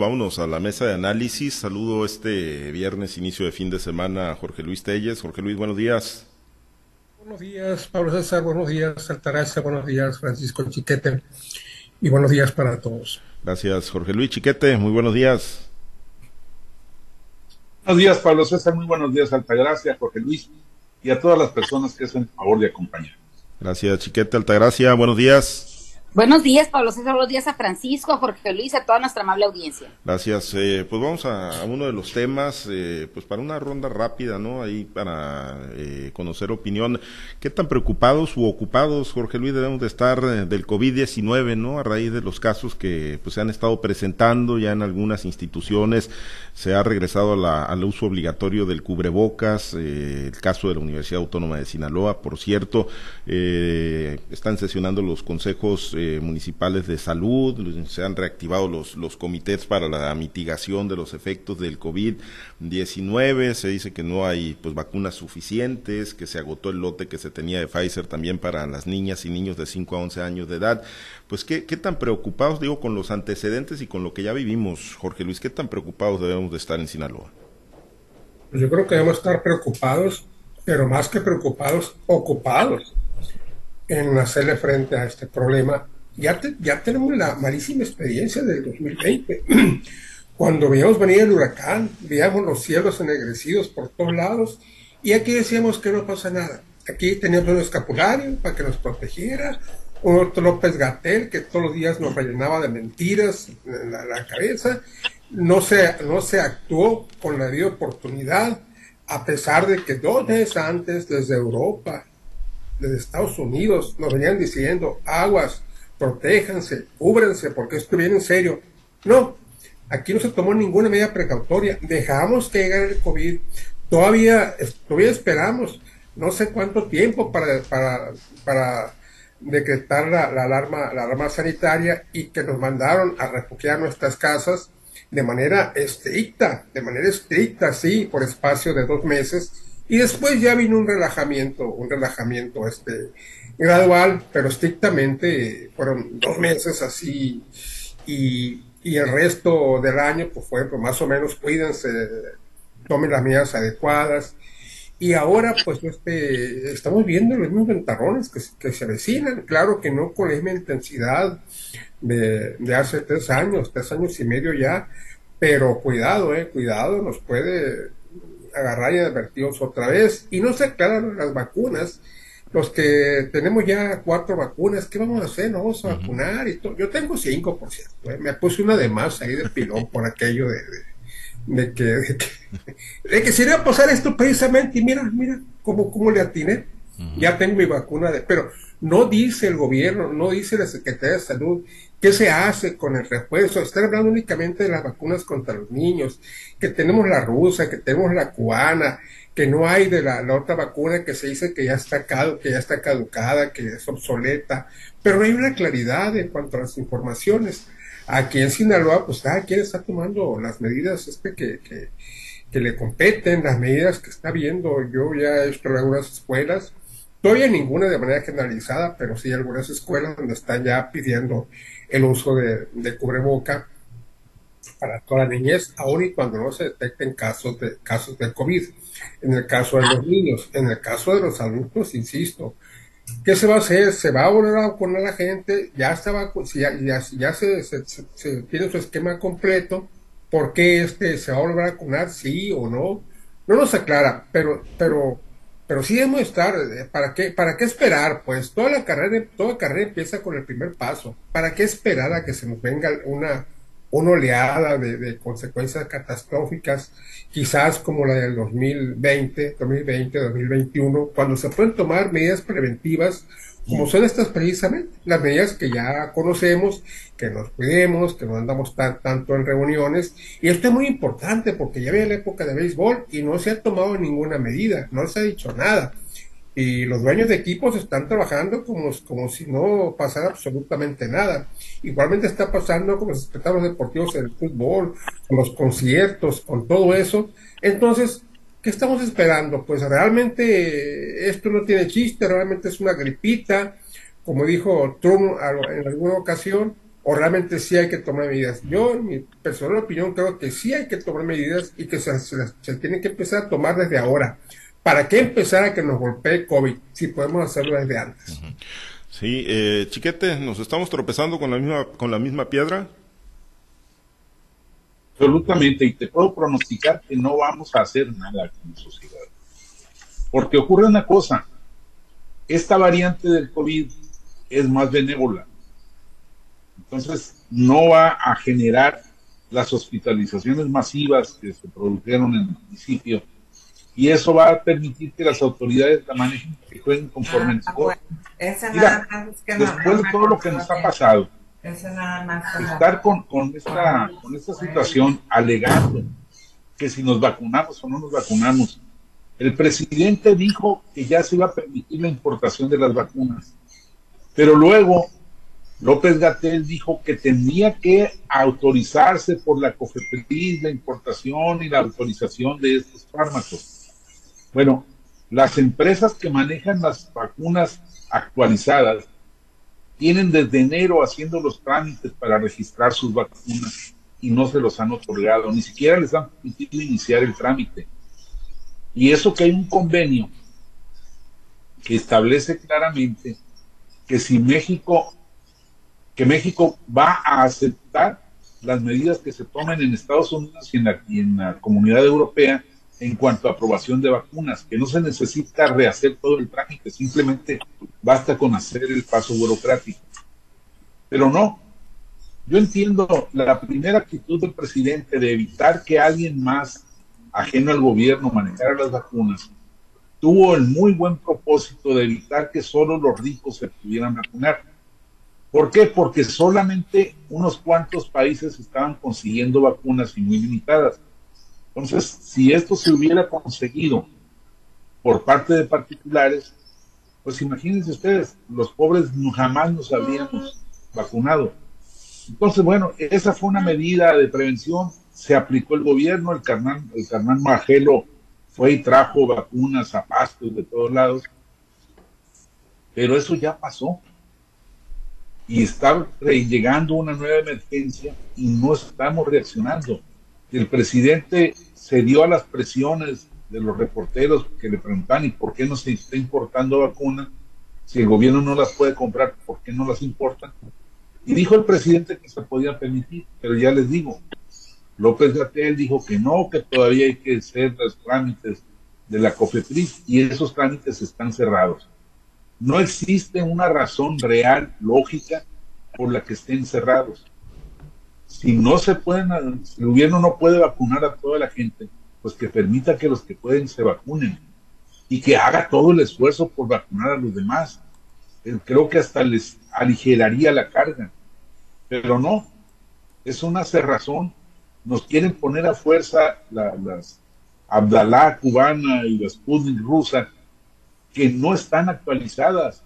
vámonos a la mesa de análisis. Saludo este viernes, inicio de fin de semana, a Jorge Luis Telles. Jorge Luis, buenos días. Buenos días, Pablo César, buenos días, Altagracia, buenos días, Francisco Chiquete, y buenos días para todos. Gracias, Jorge Luis Chiquete, muy buenos días. Buenos días, Pablo César, muy buenos días, Altagracia, Jorge Luis, y a todas las personas que hacen favor de acompañarnos. Gracias, Chiquete, Altagracia, buenos días. Buenos días, Pablo César. Buenos días a Francisco, a Jorge Luis, a toda nuestra amable audiencia. Gracias. Eh, pues vamos a, uno de los temas, eh, pues para una ronda rápida, ¿no? Ahí para eh, conocer opinión. ¿Qué tan preocupados u ocupados, Jorge Luis, debemos de estar del COVID-19, ¿no? A raíz de los casos que pues, se han estado presentando ya en algunas instituciones, se ha regresado al uso obligatorio del cubrebocas, el caso de la Universidad Autónoma de Sinaloa, por cierto, están sesionando los consejos eh, municipales de salud, se han reactivado los, los comités para la mitigación de los efectos del COVID-19, se dice que no hay pues vacunas suficientes, que se agotó el lote que se tenía de Pfizer también para las niñas y niños de 5 a 11 años de edad. Pues qué, qué tan preocupados, digo, con los antecedentes y con lo que ya vivimos, Jorge Luis, qué tan preocupados debemos de estar en Sinaloa. Pues yo creo que debemos estar preocupados, pero más que preocupados, ocupados en hacerle frente a este problema. Ya, ya tenemos la malísima experiencia del 2020, cuando veíamos venir el huracán, veíamos los cielos ennegrecidos por todos lados, y aquí decíamos que no pasa nada. Aquí teníamos un escapulario para que nos protegiera, otro López Gatel que todos los días nos rellenaba de mentiras en la, cabeza. No se, no se actuó con la debida oportunidad, a pesar de que dos meses antes desde Europa desde Estados Unidos nos venían diciendo, aguas, protéjanse, cúbrense, porque esto viene en serio. No, aquí no se tomó ninguna medida precautoria, dejamos que llegara el COVID, todavía, todavía esperamos. No sé cuánto tiempo para, para, para decretar la, alarma, la alarma sanitaria y que nos mandaron a refugiar nuestras casas de manera estricta, de manera estricta, sí, por espacio de dos meses, y después ya vino un relajamiento, un relajamiento este, gradual, pero estrictamente fueron dos meses así y, el resto del año pues fue pues, más o menos cuídense, tomen las medidas adecuadas. Y ahora pues este, estamos viendo los mismos ventarrones que, que se avecinan, claro que no con la misma intensidad de, de hace tres años, tres años y medio ya, pero cuidado, eh, cuidado, nos puede agarrar y advertirnos otra vez. Y no se aclaran las vacunas. Los que tenemos ya cuatro vacunas, ¿qué vamos a hacer? ¿No vamos a vacunar? y todo. Yo tengo cinco, por cierto. ¿eh? Me puse una de más ahí de pilón por aquello de, de, que, de que, de se iba a pasar esto precisamente. Y mira, mira cómo, cómo le atiné. Ya tengo mi vacuna de... Pero no dice el gobierno, no dice la Secretaría de Salud qué se hace con el refuerzo. Están hablando únicamente de las vacunas contra los niños, que tenemos la rusa, que tenemos la cubana, que no hay de la, otra vacuna que se dice que ya está que ya está caducada, que es obsoleta, pero hay una claridad en cuanto a las informaciones. Aquí en Sinaloa, pues cada quien está tomando las medidas este que, que, le competen, las medidas que está viendo. Yo ya he visto en algunas escuelas, Todavía ninguna de manera generalizada, pero sí algunas escuelas donde están ya pidiendo el uso de, cubreboca para toda la niñez, aun y cuando no se detecten casos de casos de COVID. En el caso de los niños, en el caso de los adultos, insisto, ¿qué se va a hacer? ¿Se va a volver a vacunar a la gente? Ya, está si ya, ya, se, se, tiene su esquema completo, ¿por qué este se va a volver a vacunar? ¿Sí o no? No nos aclara, pero, pero pero sí debemos estar, eh, ¿para qué, ¿para qué esperar? Pues toda la carrera, toda carrera empieza con el primer paso. ¿Para qué esperar a que se nos venga una, una oleada de, de consecuencias catastróficas, quizás como la del 2020, 2020, 2021, cuando se pueden tomar medidas preventivas como son estas precisamente, las medidas que ya conocemos, que nos cuidemos, que no andamos tan, tanto en reuniones. Y esto es muy importante porque ya viene la época de béisbol y no se ha tomado ninguna medida, no se ha dicho nada. Y los dueños de equipos están trabajando como, como si no pasara absolutamente nada. Igualmente está pasando con los espectáculos deportivos el fútbol, con los conciertos, con todo eso. Entonces, ¿Qué estamos esperando? Pues realmente esto no tiene chiste, realmente es una gripita, como dijo Trump en alguna ocasión, o realmente sí hay que tomar medidas. Yo, en mi personal opinión, creo que sí hay que tomar medidas y que se, se, tienen que empezar a tomar desde ahora. ¿Para qué empezar a que nos golpee COVID si podemos hacerlo desde antes? Sí, eh, Chiquete, ¿nos estamos tropezando con la misma, con la misma piedra? Absolutamente, y te puedo pronosticar que no vamos a hacer nada como sociedad. Porque ocurre una cosa, esta variante del COVID es más benévola. Entonces, no va a generar las hospitalizaciones masivas que se produjeron en el municipio y eso va a permitir que las autoridades la manejen, que jueguen conforme ah, bueno. Mira, después de todo lo que nos ha pasado, estar con, con, esta, con esta situación alegando que si nos vacunamos o no nos vacunamos, el presidente dijo que ya se iba a permitir la importación de las vacunas, pero luego López Gatel dijo que tenía que autorizarse por la COFEPRIS la importación y la autorización de estos fármacos. Bueno, las empresas que manejan las vacunas actualizadas tienen desde enero haciendo los trámites para registrar sus vacunas y no se los han otorgado, ni siquiera les han permitido iniciar el trámite. Y eso que hay un convenio que establece claramente que si México, que México va a aceptar las medidas que se tomen en Estados Unidos y en la, y en la comunidad europea en cuanto a aprobación de vacunas, que no se necesita rehacer todo el trámite, simplemente basta con hacer el paso burocrático. Pero no, yo entiendo la primera actitud del presidente de evitar que alguien más ajeno al gobierno manejara las vacunas, tuvo el muy buen propósito de evitar que solo los ricos se pudieran vacunar. ¿Por qué? Porque solamente unos cuantos países estaban consiguiendo vacunas y muy limitadas entonces, si esto se hubiera conseguido por parte de particulares, pues imagínense ustedes, los pobres jamás nos habríamos vacunado. Entonces, bueno, esa fue una medida de prevención, se aplicó el gobierno, el carnal, el carnal Magelo fue y trajo vacunas a pastos de todos lados, pero eso ya pasó. Y está llegando una nueva emergencia y no estamos reaccionando el presidente se dio a las presiones de los reporteros que le preguntan y por qué no se está importando vacuna, si el gobierno no las puede comprar, ¿por qué no las importa? Y dijo el presidente que se podía permitir, pero ya les digo, López Gatel dijo que no, que todavía hay que hacer los trámites de la COFEPRIS y esos trámites están cerrados. No existe una razón real, lógica, por la que estén cerrados si no se pueden, el gobierno no puede vacunar a toda la gente, pues que permita que los que pueden se vacunen y que haga todo el esfuerzo por vacunar a los demás. Eh, creo que hasta les aligeraría la carga, pero no, es una cerrazón. Nos quieren poner a fuerza las Abdalá cubana y las Sputnik rusa que no están actualizadas.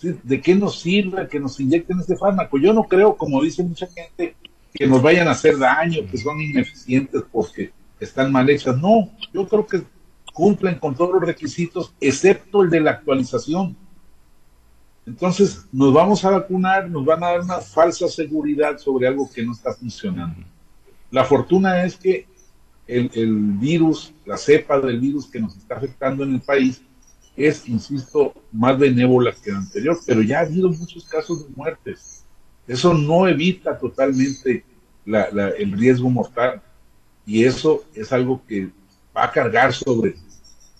¿De qué nos sirve que nos inyecten este fármaco? Yo no creo, como dice mucha gente, que nos vayan a hacer daño, que son ineficientes porque están mal hechas. No, yo creo que cumplen con todos los requisitos, excepto el de la actualización. Entonces, nos vamos a vacunar, nos van a dar una falsa seguridad sobre algo que no está funcionando. La fortuna es que el, el virus, la cepa del virus que nos está afectando en el país, es, insisto, más benévola que la anterior, pero ya ha habido muchos casos de muertes eso no evita totalmente el riesgo mortal y eso es algo que va a cargar sobre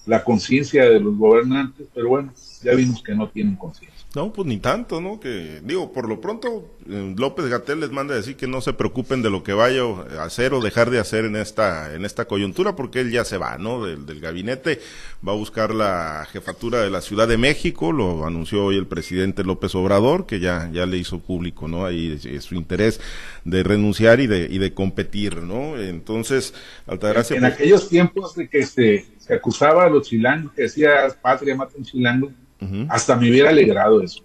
la conciencia de los gobernantes, pero bueno, ya vimos que no tienen conciencia. No, pues ni tanto, ¿no? Que digo, por lo pronto eh, López Gatel les manda a decir que no se preocupen de lo que vaya a hacer o dejar de hacer en esta en esta coyuntura porque él ya se va, ¿no? Del, del gabinete va a buscar la jefatura de la Ciudad de México, lo anunció hoy el presidente López Obrador que ya ya le hizo público, ¿no? Ahí su interés de renunciar y de y de competir, ¿no? Entonces, Altagracia En, en aquellos tiempos de que se, se acusaba a los chilangos que decía patria mata un chilango hasta me hubiera alegrado eso.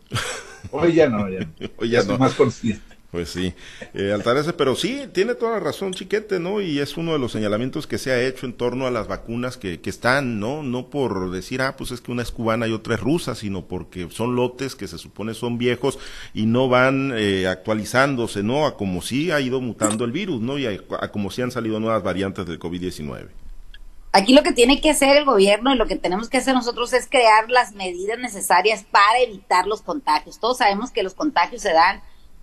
Hoy ya no, ya, Hoy ya no. más consciente. Pues sí, eh, Altarese, pero sí, tiene toda la razón, Chiquete, ¿no? Y es uno de los señalamientos que se ha hecho en torno a las vacunas que, que están, ¿no? No por decir, ah, pues es que una es cubana y otra es rusa, sino porque son lotes que se supone son viejos y no van eh, actualizándose, ¿no? A como sí ha ido mutando el virus, ¿no? Y a, a como sí han salido nuevas variantes del COVID-19. Aquí lo que tiene que hacer el gobierno y lo que tenemos que hacer nosotros es crear las medidas necesarias para evitar los contagios. Todos sabemos que los contagios se dan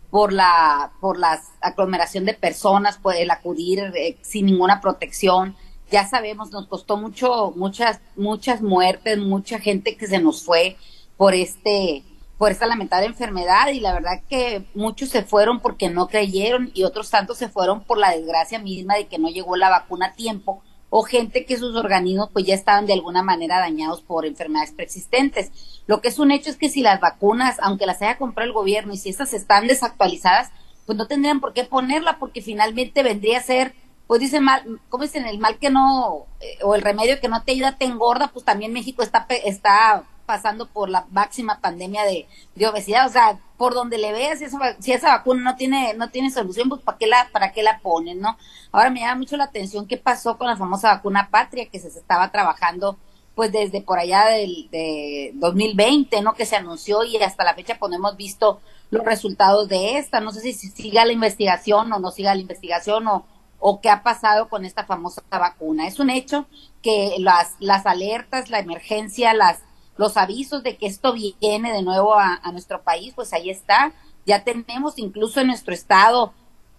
por la por la aglomeración de personas, por el acudir eh, sin ninguna protección. Ya sabemos, nos costó mucho muchas muchas muertes, mucha gente que se nos fue por este por esta lamentable enfermedad y la verdad que muchos se fueron porque no creyeron y otros tantos se fueron por la desgracia misma de que no llegó la vacuna a tiempo o gente que sus organismos pues ya estaban de alguna manera dañados por enfermedades preexistentes. Lo que es un hecho es que si las vacunas, aunque las haya comprado el gobierno y si estas están desactualizadas, pues no tendrían por qué ponerla porque finalmente vendría a ser, pues dicen mal, ¿cómo dicen? El mal que no, eh, o el remedio que no te ayuda te engorda, pues también México está, está pasando por la máxima pandemia de, obesidad, o sea, por donde le veas, si esa, si esa vacuna no tiene, no tiene solución, pues ¿para qué la, para qué la ponen, no? Ahora me llama mucho la atención qué pasó con la famosa vacuna patria que se estaba trabajando pues desde por allá del de 2020, ¿no? Que se anunció y hasta la fecha pues hemos visto los resultados de esta. No sé si, si siga la investigación o no siga la investigación o, o qué ha pasado con esta famosa vacuna. Es un hecho que las, las alertas, la emergencia, las los avisos de que esto viene de nuevo a, nuestro país, pues ahí está. Ya tenemos incluso en nuestro estado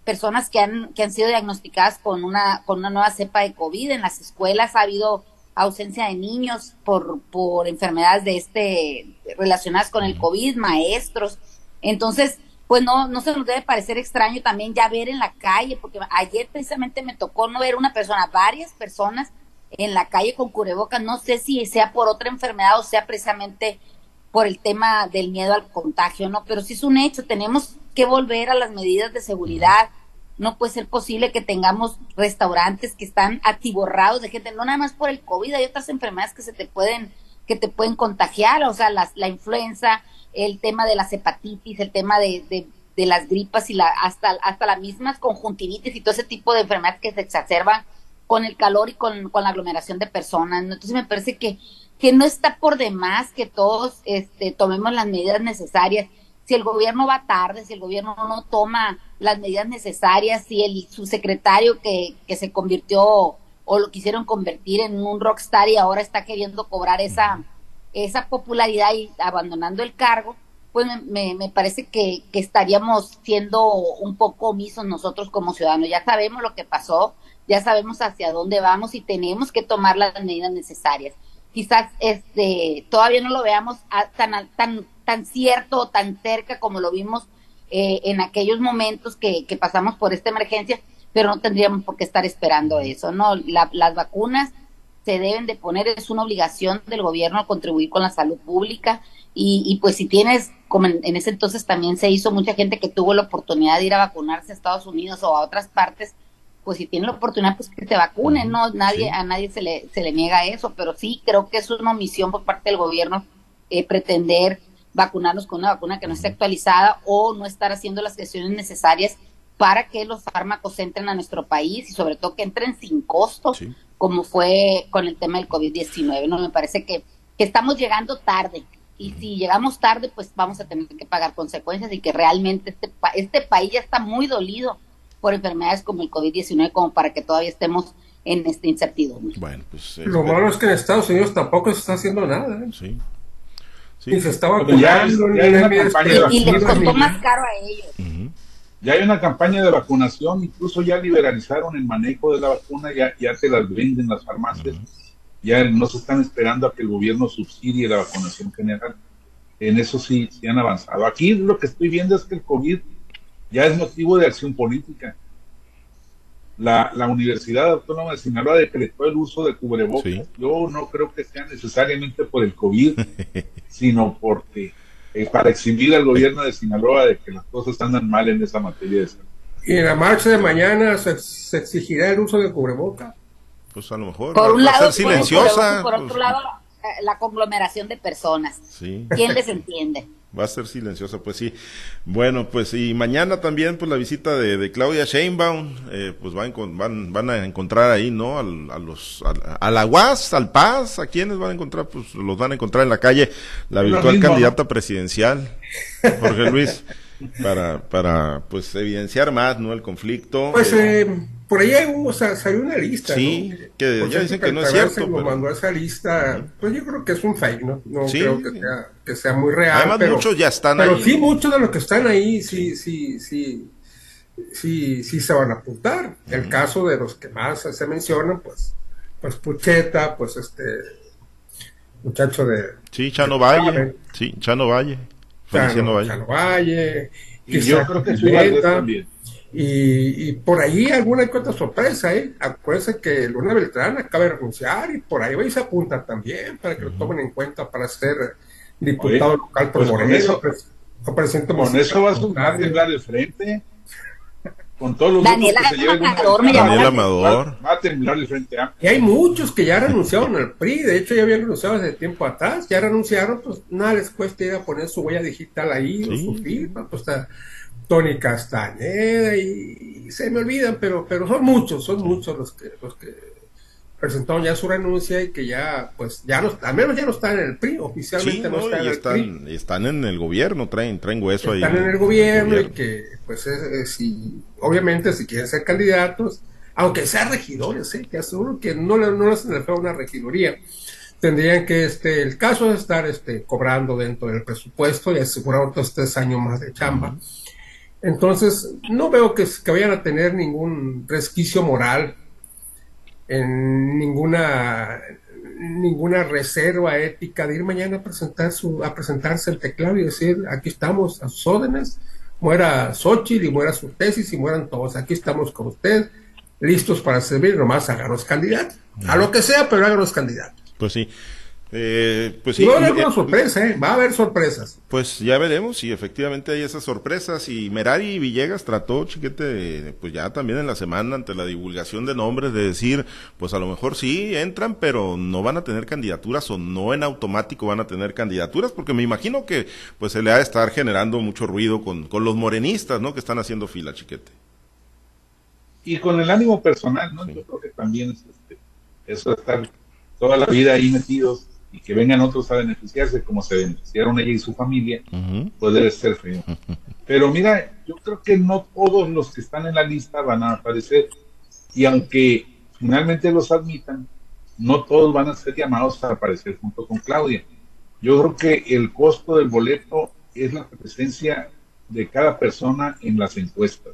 personas que han, que han sido diagnosticadas con una, con una nueva cepa de COVID. En las escuelas ha habido ausencia de niños por, por enfermedades de este, relacionadas con el COVID, maestros. Entonces, pues no, no se nos debe parecer extraño también ya ver en la calle, porque ayer precisamente me tocó no ver una persona, varias personas en la calle con cubrebocas, no sé si sea por otra enfermedad o sea precisamente por el tema del miedo al contagio, ¿no? Pero sí es un hecho, tenemos que volver a las medidas de seguridad. No puede ser posible que tengamos restaurantes que están atiborrados de gente, no nada más por el COVID, hay otras enfermedades que se te pueden que te pueden contagiar, o sea, la, la influenza, el tema de las hepatitis, el tema de, de, de las gripas y la, hasta, hasta las mismas conjuntivitis y todo ese tipo de enfermedades que se exacerban con el calor y con, la aglomeración de personas. Entonces me parece que, que no está por demás que todos este, tomemos las medidas necesarias. Si el gobierno va tarde, si el gobierno no toma las medidas necesarias, si el subsecretario que, que se convirtió o lo quisieron convertir en un rockstar y ahora está queriendo cobrar esa, esa popularidad y abandonando el cargo, pues me, me, parece que, que, estaríamos siendo un poco omisos nosotros como ciudadanos. Ya sabemos lo que pasó, ya sabemos hacia dónde vamos y tenemos que tomar las medidas necesarias. Quizás este todavía no lo veamos tan tan tan cierto o tan cerca como lo vimos eh, en aquellos momentos que, que, pasamos por esta emergencia, pero no tendríamos por qué estar esperando eso, ¿no? las vacunas se deben de poner, es una obligación del gobierno contribuir con la salud pública y, y pues si tienes, como en, en, ese entonces también se hizo mucha gente que tuvo la oportunidad de ir a vacunarse a Estados Unidos o a otras partes, pues si tiene la oportunidad, pues que se vacunen, ¿no? Nadie, a nadie se le, se le niega eso, pero sí creo que es una omisión por parte del gobierno eh, pretender vacunarnos con una vacuna que no esté actualizada o no estar haciendo las gestiones necesarias para que los fármacos entren a nuestro país y sobre todo que entren sin costo, como fue con el tema del COVID-19, ¿no? Me parece que, que estamos llegando tarde y si llegamos tarde, pues vamos a tener que pagar consecuencias y que realmente este, este país ya está muy dolido por enfermedades como el COVID-19 como para que todavía estemos en esta incertidumbre. Bueno, pues... Lo malo es que en Estados Unidos tampoco se está haciendo nada. ¿eh? Sí. sí. Y se está vacunando. y, les costó más caro a ellos. Ya hay una campaña de vacunación, incluso ya liberalizaron el manejo de la vacuna, ya, ya se las venden las farmacias, ya no se están esperando a que el gobierno subsidie la vacunación general. En eso sí, sí han avanzado. Aquí lo que estoy viendo es que el COVID ya es motivo de acción política. La, la Universidad Autónoma de Sinaloa decretó el uso de cubrebocas. Yo no creo que sea necesariamente por el COVID, sino porque eh, para exhibir al gobierno de Sinaloa de que las cosas andan mal en esa materia de salud. Y en la marcha de mañana se, exigirá el uso de cubrebocas. Pues a lo mejor por un lado, silenciosa. Por, otro pues, lado, la conglomeración de personas. ¿Quién les entiende? va a ser silenciosa, pues sí. Bueno, pues y mañana también, pues la visita de, Claudia Sheinbaum, eh, pues van, van, van a encontrar ahí, ¿no? Al, a los, a, la UAS, al Paz, ¿a quienes van a encontrar? Pues los van a encontrar en la calle, la virtual candidata presidencial, Jorge Luis, para, para, pues evidenciar más, ¿no? El conflicto. Pues, eh, por ahí hay o sea, salió una lista. Sí, que ya dicen que no es cierto. Pero... mandó esa lista, pues yo creo que es un fake, ¿no? No creo que sea, que sea muy real. Además, pero, muchos ya están ahí. Pero sí, muchos de los que están ahí, sí, sí, sí, sí, sí se van a apuntar. El caso de los que más se mencionan, pues, pues Pucheta, pues este muchacho de. Sí, Chano Valle. Sí, Chano Valle. Chano, Valle. Chano Valle. Y yo creo que también. Y, por ahí alguna que otra sorpresa, ¿eh? Acuérdense que Luna Beltrán acaba de renunciar y por ahí vais se apunta también para que lo tomen en cuenta para ser diputado local por pues Moreno. Con eso, con eso vas a temblar de frente. Con todos los Daniel que se Amador, me Daniel Amador. Va, a temblar de frente. ¿ah? Y hay muchos que ya renunciaron al PRI. De hecho, ya habían renunciado hace tiempo atrás. Ya renunciaron, pues nada les cuesta ir a poner su huella digital ahí o su firma. Pues está Tony Castañeda y, se me olvidan, pero, pero son muchos, son muchos los que, los que presentaron ya su renuncia y que ya, pues, ya no, al menos ya no están en el PRI, oficialmente no, están en el PRI. Están en el gobierno, traen, traen hueso ahí. Están en el gobierno, y que, pues, si, obviamente si quieren ser candidatos, aunque sean regidores, ¿eh? que aseguro que no, no les hacen una regidoría, tendrían que, este, el caso es estar, este, cobrando dentro del presupuesto y asegurar otros tres años más de chamba. Entonces, no veo que, vayan a tener ningún resquicio moral, en ninguna, ninguna reserva ética de ir mañana a, presentar su, a presentarse el teclado y decir, aquí estamos a sus órdenes, muera Xochitl y muera su tesis y mueran todos, aquí estamos con usted, listos para servir, nomás háganos candidatos, a lo que sea, pero háganos candidatos. Pues sí. Eh, pues sí, va a haber una sorpresa, ¿eh? va a haber sorpresas. Pues ya veremos si efectivamente hay esas sorpresas. Y Merari Villegas trató, chiquete, pues ya también en la semana ante la divulgación de nombres de decir, pues a lo mejor sí entran, pero no van a tener candidaturas o no en automático van a tener candidaturas, porque me imagino que pues se le ha de estar generando mucho ruido con, con los morenistas, ¿no? Que están haciendo fila, chiquete. Y con el ánimo personal, ¿no? Yo creo que también es este, eso de estar toda la vida ahí metidos y que vengan otros a beneficiarse como se beneficiaron ella y su familia, puede ser feo. Pero mira, yo creo que no todos los que están en la lista van a aparecer y aunque finalmente los admitan, no todos van a ser llamados a aparecer junto con Claudia. Yo creo que el costo del boleto es la presencia de cada persona en las encuestas.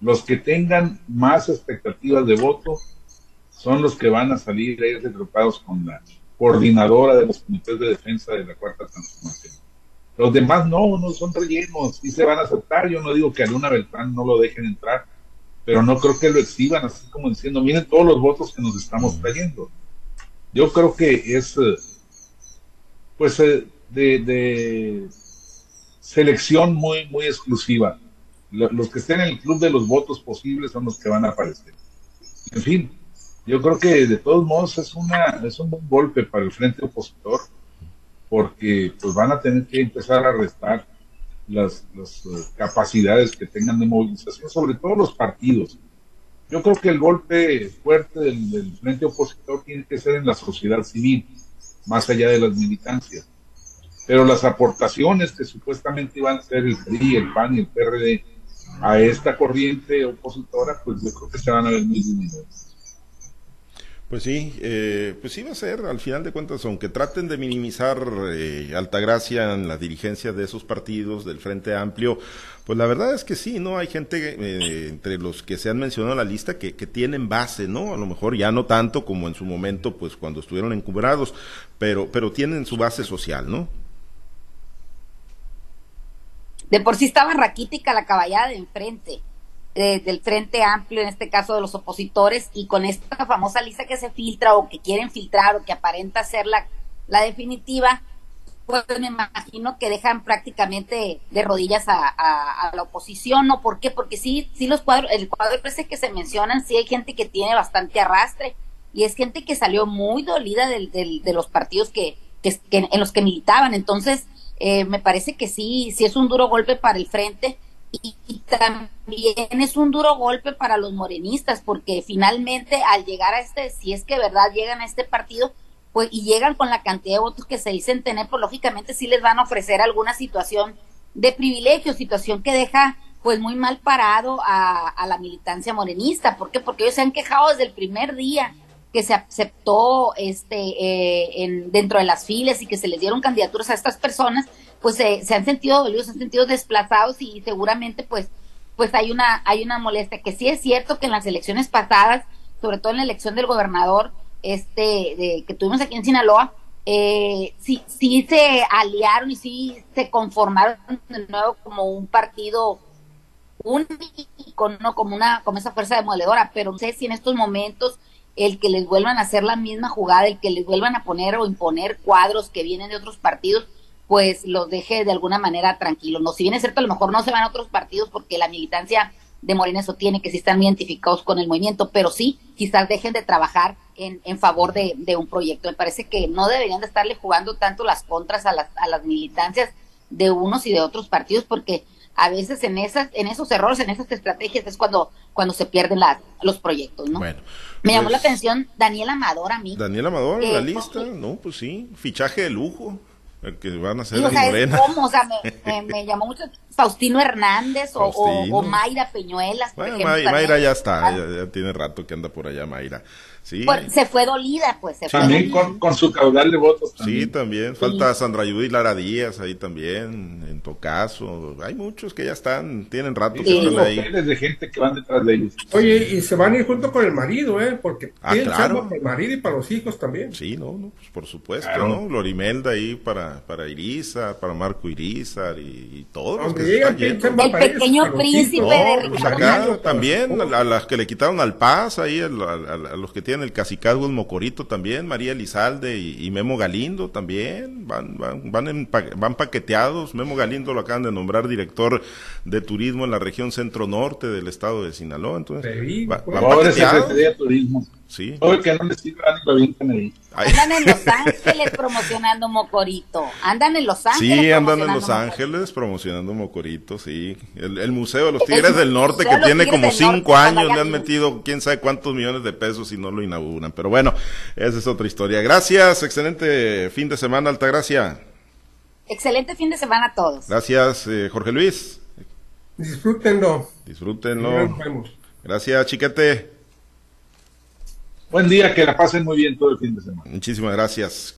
Los que tengan más expectativas de voto son los que van a salir agrupados con la coordinadora de los comités de defensa de la cuarta transformación. Los demás no, no son rellenos, y se van a aceptar. Yo no digo que a Luna Beltrán no lo dejen entrar, pero no creo que lo exhiban así como diciendo, miren todos los votos que nos estamos trayendo. Yo creo que es, eh, pues, eh, de, selección muy, muy exclusiva. Los que estén en el club de los votos posibles son los que van a aparecer. En fin, yo creo que de todos modos es una es un buen golpe para el frente opositor porque pues van a tener que empezar a restar las, las eh, capacidades que tengan de movilización, sobre todo los partidos. Yo creo que el golpe fuerte del, frente opositor tiene que ser en la sociedad civil, más allá de las militancias. Pero las aportaciones que supuestamente iban a ser el PRI, el PAN y el PRD a esta corriente opositora, pues yo creo que se van a ver muy disminuidas. Pues sí, eh, pues sí va a ser, al final de cuentas, aunque traten de minimizar eh, Altagracia en la dirigencia de esos partidos del Frente Amplio, pues la verdad es que sí, ¿no? Hay gente eh, entre los que se han mencionado en la lista que, que tienen base, ¿no? A lo mejor ya no tanto como en su momento, pues cuando estuvieron encumbrados, pero, pero tienen su base social, ¿no? De por sí estaba raquítica la caballada de enfrente del Frente Amplio, en este caso de los opositores, y con esta famosa lista que se filtra o que quieren filtrar o que aparenta ser la, la definitiva, pues me imagino que dejan prácticamente de rodillas a, la oposición, ¿no? ¿Por qué? Porque sí, sí los cuadros, el cuadro de que se mencionan, sí hay gente que tiene bastante arrastre, y es gente que salió muy dolida del, del, de los partidos que, que, en los que militaban, entonces eh, me parece que sí, sí es un duro golpe para el frente y, también es un duro golpe para los morenistas porque finalmente al llegar a este, si es que verdad llegan a este partido, pues y llegan con la cantidad de votos que se dicen tener, pues lógicamente sí les van a ofrecer alguna situación de privilegio, situación que deja pues muy mal parado a, a la militancia morenista. ¿Por qué? Porque ellos se han quejado desde el primer día que se aceptó este eh, en, dentro de las filas y que se les dieron candidaturas a estas personas, pues se han sentido dolidos, se han sentido desplazados y seguramente pues pues hay una hay una molestia que sí es cierto que en las elecciones pasadas, sobre todo en la elección del gobernador este de, que tuvimos aquí en Sinaloa, eh, sí sí se aliaron y sí se conformaron de nuevo como un partido único, no como una como esa fuerza demoledora, pero no sé si en estos momentos el que les vuelvan a hacer la misma jugada, el que les vuelvan a poner o imponer cuadros que vienen de otros partidos, pues los deje de alguna manera tranquilos. No, si bien es cierto, a lo mejor no se van a otros partidos porque la militancia de Morena eso tiene, que sí están identificados con el movimiento, pero sí, quizás dejen de trabajar en, en favor de, de, un proyecto. Me parece que no deberían de estarle jugando tanto las contras a las, a las militancias de unos y de otros partidos, porque a veces en esas, en esos errores, en esas estrategias es cuando, cuando se pierden las, los proyectos, ¿no? Bueno. Me llamó la pues, atención Daniel Amador a mí. Daniel Amador, la lista, no, pues sí, fichaje de lujo. El que van a hacer sí, o sea, ¿cómo? O sea, me, me, llamó mucho Faustino Hernández o, o, Mayra Peñuelas. Bueno, Mayra ya está, ya, tiene rato que anda por allá Mayra. Sí. Pues, se fue dolida, pues. Se también Con, con, su caudal de votos. Sí, también. Falta Sandra Judy Lara Díaz ahí también, en Tocaso. Hay muchos que ya están, tienen rato que están ahí. de gente que van detrás de ellos. Oye, y se van a ir junto con el marido, ¿eh? Porque ah, claro. para el marido y para los hijos también. Sí, no, no pues por supuesto, ¿no? Lorimelda ahí para, para Irisa, para Marco Irizar y, todos los que llegan, El pequeño príncipe de pues acá también, a, las que le quitaron al Paz, ahí, a, a los que tienen en el Cacicazgo, el Mocorito también, María Elizalde y, Memo Galindo también, van, van, van, van paqueteados. Memo Galindo lo acaban de nombrar director de turismo en la región centro-norte del estado de Sinaloa. Entonces, va, de Turismo. Sí. que no ahí. Andan en Los Ángeles promocionando Mocorito. Andan en Los Ángeles. Sí, andan en Los Ángeles promocionando Mocorito, sí. El, Museo de los Tigres del Norte, que tiene como cinco años, le han metido quién sabe cuántos millones de pesos y no lo inauguran. Pero bueno, esa es otra historia. Gracias, excelente fin de semana, Altagracia. Excelente fin de semana a todos. Gracias, eh, Jorge Luis. Disfrútenlo. Disfrútenlo. Gracias, Chiquete. Buen día, que la pasen muy bien todo el fin de semana. Muchísimas gracias.